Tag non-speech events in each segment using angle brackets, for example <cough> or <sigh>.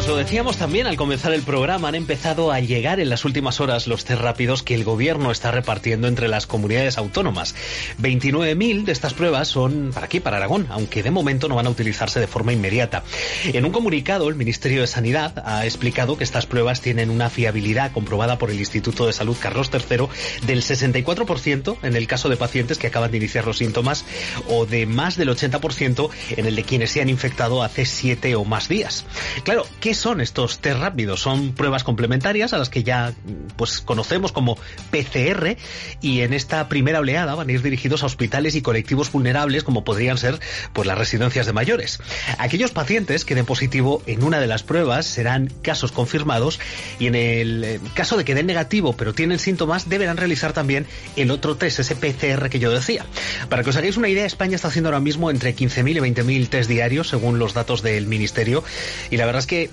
os lo decíamos también al comenzar el programa, han empezado a llegar en las últimas horas los test rápidos que el gobierno está repartiendo entre las comunidades autónomas. 29.000 de estas pruebas son para aquí, para Aragón, aunque de momento no van a utilizarse de forma inmediata. En un comunicado, el Ministerio de Sanidad ha explicado que estas pruebas tienen una fiabilidad comprobada por el Instituto de Salud Carlos III del 64% en el caso de pacientes que acaban de iniciar los síntomas o de más del 80% en el de quienes se han infectado hace siete o más días. Claro, ¿qué son estos test rápidos? Son pruebas complementarias a las que ya pues conocemos como PCR y en esta primera oleada van a ir dirigidos a hospitales y colectivos vulnerables como podrían ser pues las residencias de mayores. Aquellos pacientes que den positivo en una de las pruebas serán casos confirmados y en el eh, caso de que den negativo pero tienen síntomas deberán realizar también el otro test, ese PCR que yo decía. Para que os hagáis una idea, España está haciendo ahora mismo entre 15.000 y 20.000 test diarios según los datos del Ministerio y la verdad es que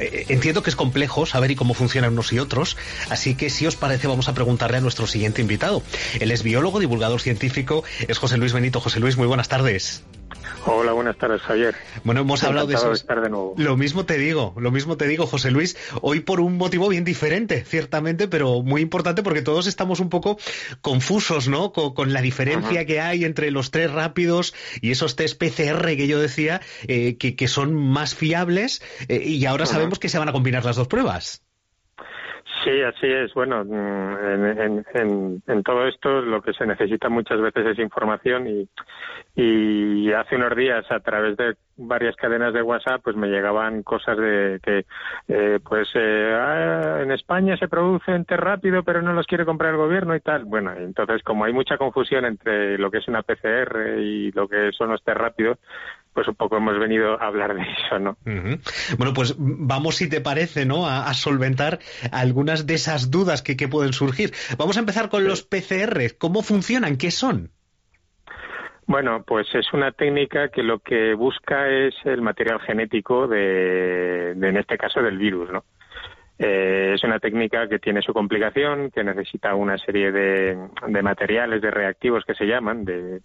eh, entiendo que es complejo saber y cómo funcionan unos y otros, así que si os parece vamos a preguntarle a nuestro siguiente invitado. Él es biólogo, divulgador científico, es José Luis Benito. José Luis, muy buenas tardes. Hola, buenas tardes, Javier. Bueno, hemos hablado de eso. estar de nuevo. Lo mismo te digo, lo mismo te digo, José Luis, hoy por un motivo bien diferente, ciertamente, pero muy importante porque todos estamos un poco confusos, ¿no? Con, la diferencia que hay entre los tres rápidos y esos test PCR que yo decía, eh, que, son más fiables, eh, y ahora sabemos que se van a combinar las dos pruebas. Sí, así es. Bueno, mm, en, todo esto lo que se necesita muchas veces es información y, y hace unos días a través de varias cadenas de WhatsApp pues me llegaban cosas de que eh, pues eh, ah, en España se producen té rápido pero no los quiere comprar el gobierno y tal. Bueno, entonces como hay mucha confusión entre lo que es una PCR y lo que son los té rápidos, pues un poco hemos venido a hablar de eso, ¿no? Bueno, pues vamos, si te parece, ¿no? A, solventar algunas de esas dudas que, pueden surgir. Vamos a empezar con los PCR. ¿Cómo funcionan? ¿Qué son? Bueno, pues es una técnica que lo que busca es el material genético de, en este caso, del virus, ¿no? Eh, es una técnica que tiene su complicación, que necesita una serie de, de materiales, de reactivos que se llaman, de,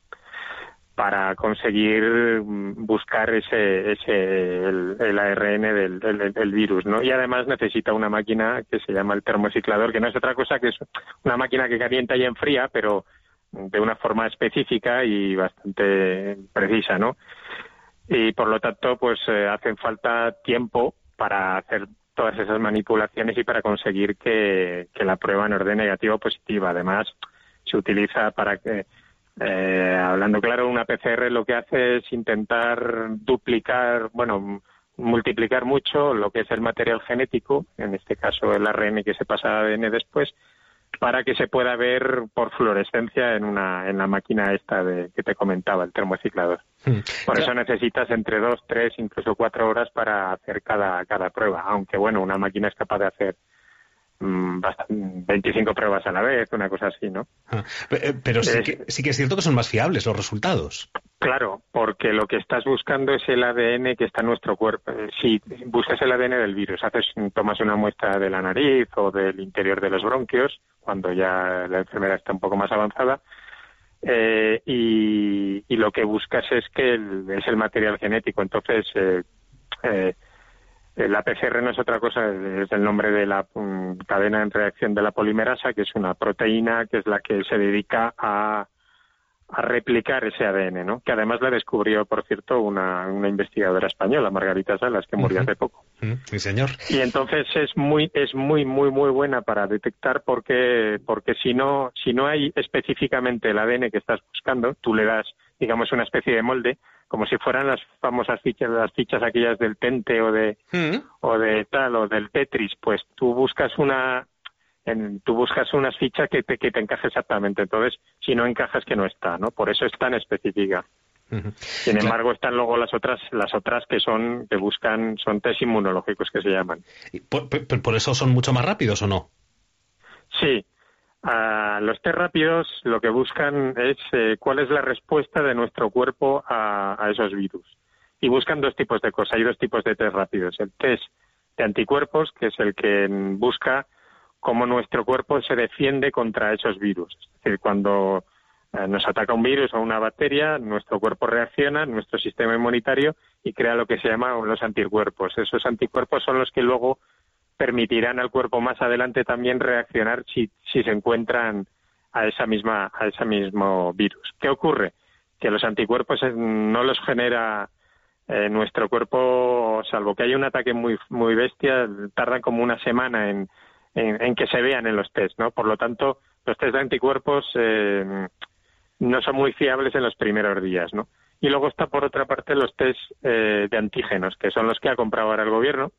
para conseguir mm, buscar ese, ese el, ARN del, virus, ¿no? Y además necesita una máquina que se llama el termociclador, que no es otra cosa que es una máquina que calienta y enfría, pero de una forma específica y bastante precisa, ¿no? Y por lo tanto, pues eh, hacen falta tiempo para hacer todas esas manipulaciones y para conseguir que, que la prueba no orden negativa o positiva. Además, se utiliza para que eh, hablando claro, una PCR lo que hace es intentar duplicar, bueno, multiplicar mucho lo que es el material genético, en este caso el ARN que se pasa a ADN después, para que se pueda ver por fluorescencia en una en la máquina esta de, que te comentaba, el termociclador. Hmm. Por eso necesitas entre dos, tres, incluso cuatro horas para hacer cada, cada prueba, aunque bueno, una máquina es capaz de hacer 25 mm, pruebas a la vez, una cosa así, ¿no? Ah, eh, pero sí, que, sí que es cierto que son más fiables los resultados. Claro, porque lo que estás buscando es el ADN que está en nuestro cuerpo. Eh, si buscas el ADN del virus, haces, tomas una muestra de la nariz o del interior de los bronquios, cuando ya la enfermedad está un poco más avanzada, eh, y, lo que buscas es que es el material genético. Entonces, eh, eh, la PCR no es otra cosa, es el nombre de la mm, cadena en reacción de la polimerasa, que es una proteína que es la que se dedica a, replicar ese ADN, ¿no? Que además la descubrió, por cierto, una, investigadora española, Margarita Salas, que murió hace poco. Sí, señor. Y entonces es muy, es muy, muy, muy buena para detectar porque, porque si no, si no hay específicamente el ADN que estás buscando, tú le das, digamos, una especie de molde, como si fueran las famosas fichas, las fichas aquellas del Tente o de, mm. o de tal, o del Tetris, pues tú buscas una, en, tú buscas unas fichas que te, que te encaje exactamente. Entonces, si no encajas, que no está, ¿no? Por eso es tan específica. Sin embargo, están luego las otras, las otras que son, que buscan, son test inmunológicos que se llaman. ¿Por, por eso son mucho más rápidos o no? Sí, los test rápidos lo que buscan es eh, cuál es la respuesta de nuestro cuerpo a, esos virus. Y buscan dos tipos de cosas. Hay dos tipos de test rápidos. El test de anticuerpos, que es el que busca cómo nuestro cuerpo se defiende contra esos virus. Es decir, cuando Eh, nos ataca un virus o una bacteria, nuestro cuerpo reacciona, nuestro sistema inmunitario y crea lo que se llama los anticuerpos. Esos anticuerpos son los que luego permitirán al cuerpo más adelante también reaccionar si, si se encuentran a esa misma a ese mismo virus. ¿Qué ocurre? Que los anticuerpos eh, no los genera eh, nuestro cuerpo, salvo que haya un ataque muy muy bestia, tardan como una semana en, en, que se vean en los test, ¿no? Por lo tanto, los test de anticuerpos eh, no son muy fiables en los primeros días, ¿no? Y luego está por otra parte los test eh, de antígenos, que son los que ha comprado ahora el gobierno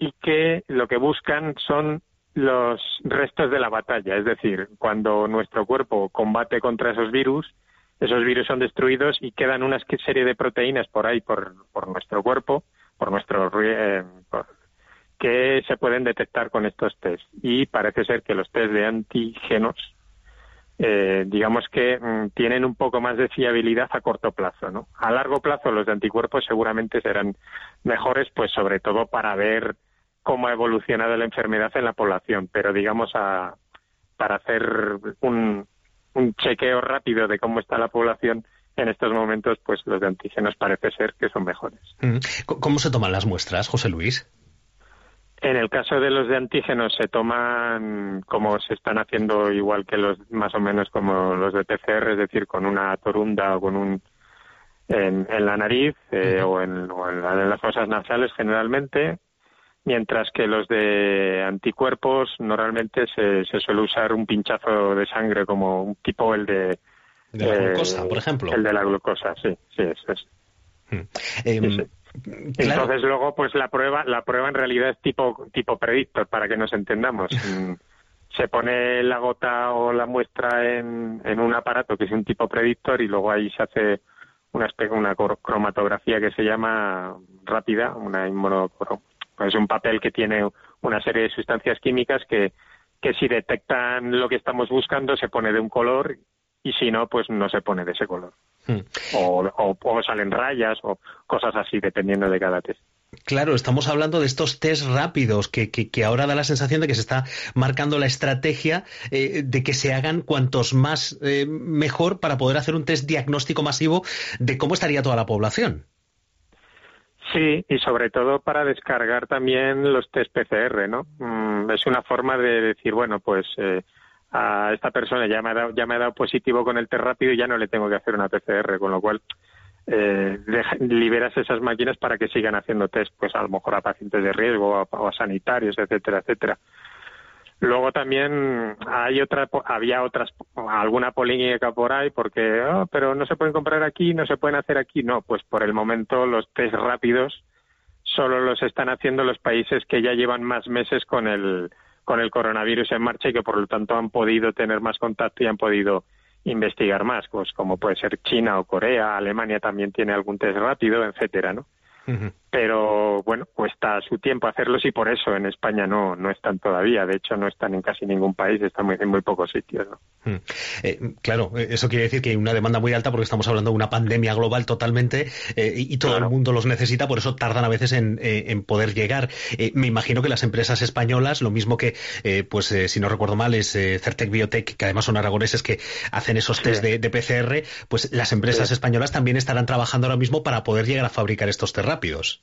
y que lo que buscan son los restos de la batalla, es decir, cuando nuestro cuerpo combate contra esos virus, esos virus son destruidos y quedan una serie de proteínas por ahí, por, nuestro cuerpo, por nuestro eh, que se pueden detectar con estos test. Y parece ser que los test de antígenos eh, digamos que mm, tienen un poco más de fiabilidad a corto plazo, ¿no? A largo plazo los de anticuerpos seguramente serán mejores, pues sobre todo para ver cómo ha evolucionado la enfermedad en la población, pero digamos a, para hacer un, un chequeo rápido de cómo está la población en estos momentos, pues los de antígenos parece ser que son mejores. ¿Cómo se toman las muestras, José Luis? En el caso de los de antígenos se toman como se están haciendo igual que los más o menos como los de PCR, es decir, con una torunda o con un en, la nariz eh, o, en, las fosas nasales generalmente, mientras que los de anticuerpos normalmente se, suele usar un pinchazo de sangre como un tipo el de, de la glucosa, por ejemplo. El de la glucosa, sí, sí, eso es. Hmm. Em, entonces luego pues la prueba la prueba en realidad es tipo tipo predictor para que nos entendamos. <laughs> Mm, se pone la gota o la muestra en, en un aparato que es un tipo predictor y luego ahí se hace una una cromatografía que se llama rápida, una inmunocrom es un papel que tiene una serie de sustancias químicas que que si detectan lo que estamos buscando se pone de un color y si no, pues no se pone de ese color. Hmm. O, o, salen rayas o cosas así, dependiendo de cada test. Claro, estamos hablando de estos test rápidos que, que, ahora da la sensación de que se está marcando la estrategia eh, de que se hagan cuantos más eh, mejor para poder hacer un test diagnóstico masivo de cómo estaría toda la población. Sí, y sobre todo para descargar también los test PCR, ¿no? Mm, es una forma de decir, bueno, pues eh, a esta persona ya me ha dado, ya me ha dado positivo con el test rápido y ya no le tengo que hacer una PCR, con lo cual eh, liberas esas máquinas para que sigan haciendo test, pues a lo mejor a pacientes de riesgo o a, sanitarios, etcétera, etcétera. Luego también hay otra, había otras, alguna polémica por ahí porque, oh, pero no se pueden comprar aquí, no se pueden hacer aquí. No, pues por el momento los test rápidos solo los están haciendo los países que ya llevan más meses con el, con el coronavirus en marcha y que por lo tanto han podido tener más contacto y han podido investigar más, pues como puede ser China o Corea, Alemania también tiene algún test rápido, etcétera, ¿no? Pero bueno, cuesta su tiempo hacerlos y por eso en España no, no están todavía. De hecho, no están en casi ningún país, están muy, en muy pocos sitios. ¿no? Hmm. Eh, claro, eh, eso quiere decir que hay una demanda muy alta porque estamos hablando de una pandemia global totalmente eh, y, todo el mundo los necesita, por eso tardan a veces en, en poder llegar. me imagino que las empresas españolas, lo mismo que, pues si no recuerdo mal, es Certec Biotech, que además son aragoneses que hacen esos test de, PCR, pues las empresas españolas también estarán trabajando ahora mismo para poder llegar a fabricar estos test rápidos.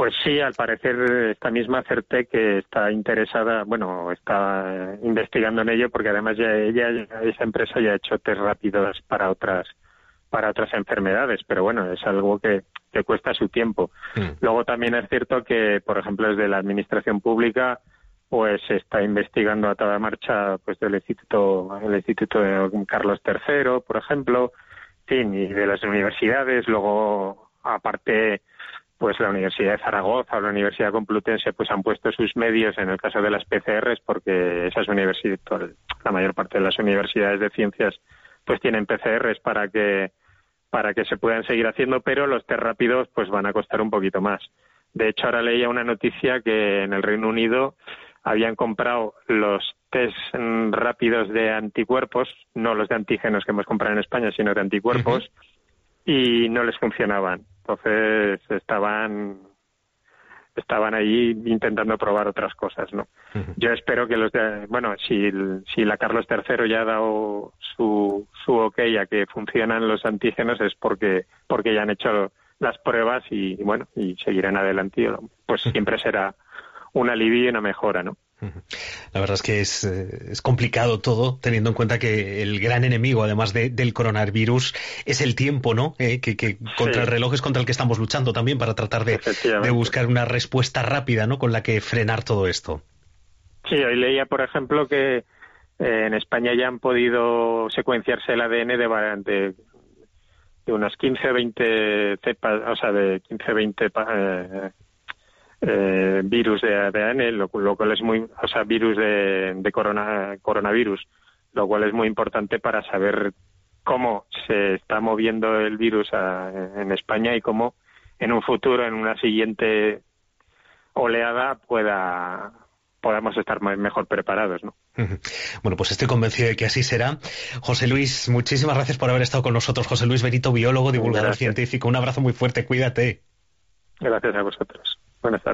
Pues sí, al parecer esta misma Certec está interesada, bueno, está investigando en ello porque además ya ella, esa empresa ya ha hecho test rápidos para otras para otras enfermedades, pero bueno, es algo que, que cuesta su tiempo. Mm. Luego también es cierto que, por ejemplo, desde la administración pública, pues se está investigando a toda marcha, pues del instituto, el instituto de Carlos III, por ejemplo, y de las universidades. Luego, aparte, pues la Universidad de Zaragoza o la Universidad Complutense pues han puesto sus medios en el caso de las PCRs porque esas universidades, la mayor parte de las universidades de ciencias pues tienen PCRs para que para que se puedan seguir haciendo, pero los test rápidos pues van a costar un poquito más. De hecho, ahora leía una noticia que en el Reino Unido habían comprado los test rápidos de anticuerpos, no los de antígenos que hemos comprado en España, sino de anticuerpos, y no les funcionaban. Entonces estaban estaban ahí intentando probar otras cosas, ¿no? Yo espero que los de, bueno, si, si la Carlos III ya ha dado su, su ok a que funcionan los antígenos es porque, porque ya han hecho las pruebas y, bueno, y seguirán adelante. Pues <laughs> siempre será un alivio y una mejora, ¿no? La verdad es que es, eh, es, complicado todo, teniendo en cuenta que el gran enemigo, además del coronavirus, es el tiempo, ¿no? Eh, que, contra el reloj es contra el que estamos luchando también para tratar de, buscar una respuesta rápida, ¿no? Con la que frenar todo esto. Sí, hoy leía, por ejemplo, que eh, en España ya han podido secuenciarse el ADN de, de, de unas 15 o 20 cepas, o sea, de 15 o 20 eh, virus de ADN, lo, cual es muy, o sea, virus de, corona, coronavirus, lo cual es muy importante para saber cómo se está moviendo el virus en España y cómo en un futuro, en una siguiente oleada, pueda podamos estar mejor preparados, ¿no? Bueno, pues estoy convencido de que así será. José Luis, muchísimas gracias por haber estado con nosotros. José Luis Benito, biólogo, divulgador científico. Un abrazo muy fuerte, cuídate. Gracias a vosotros. Buenas tardes.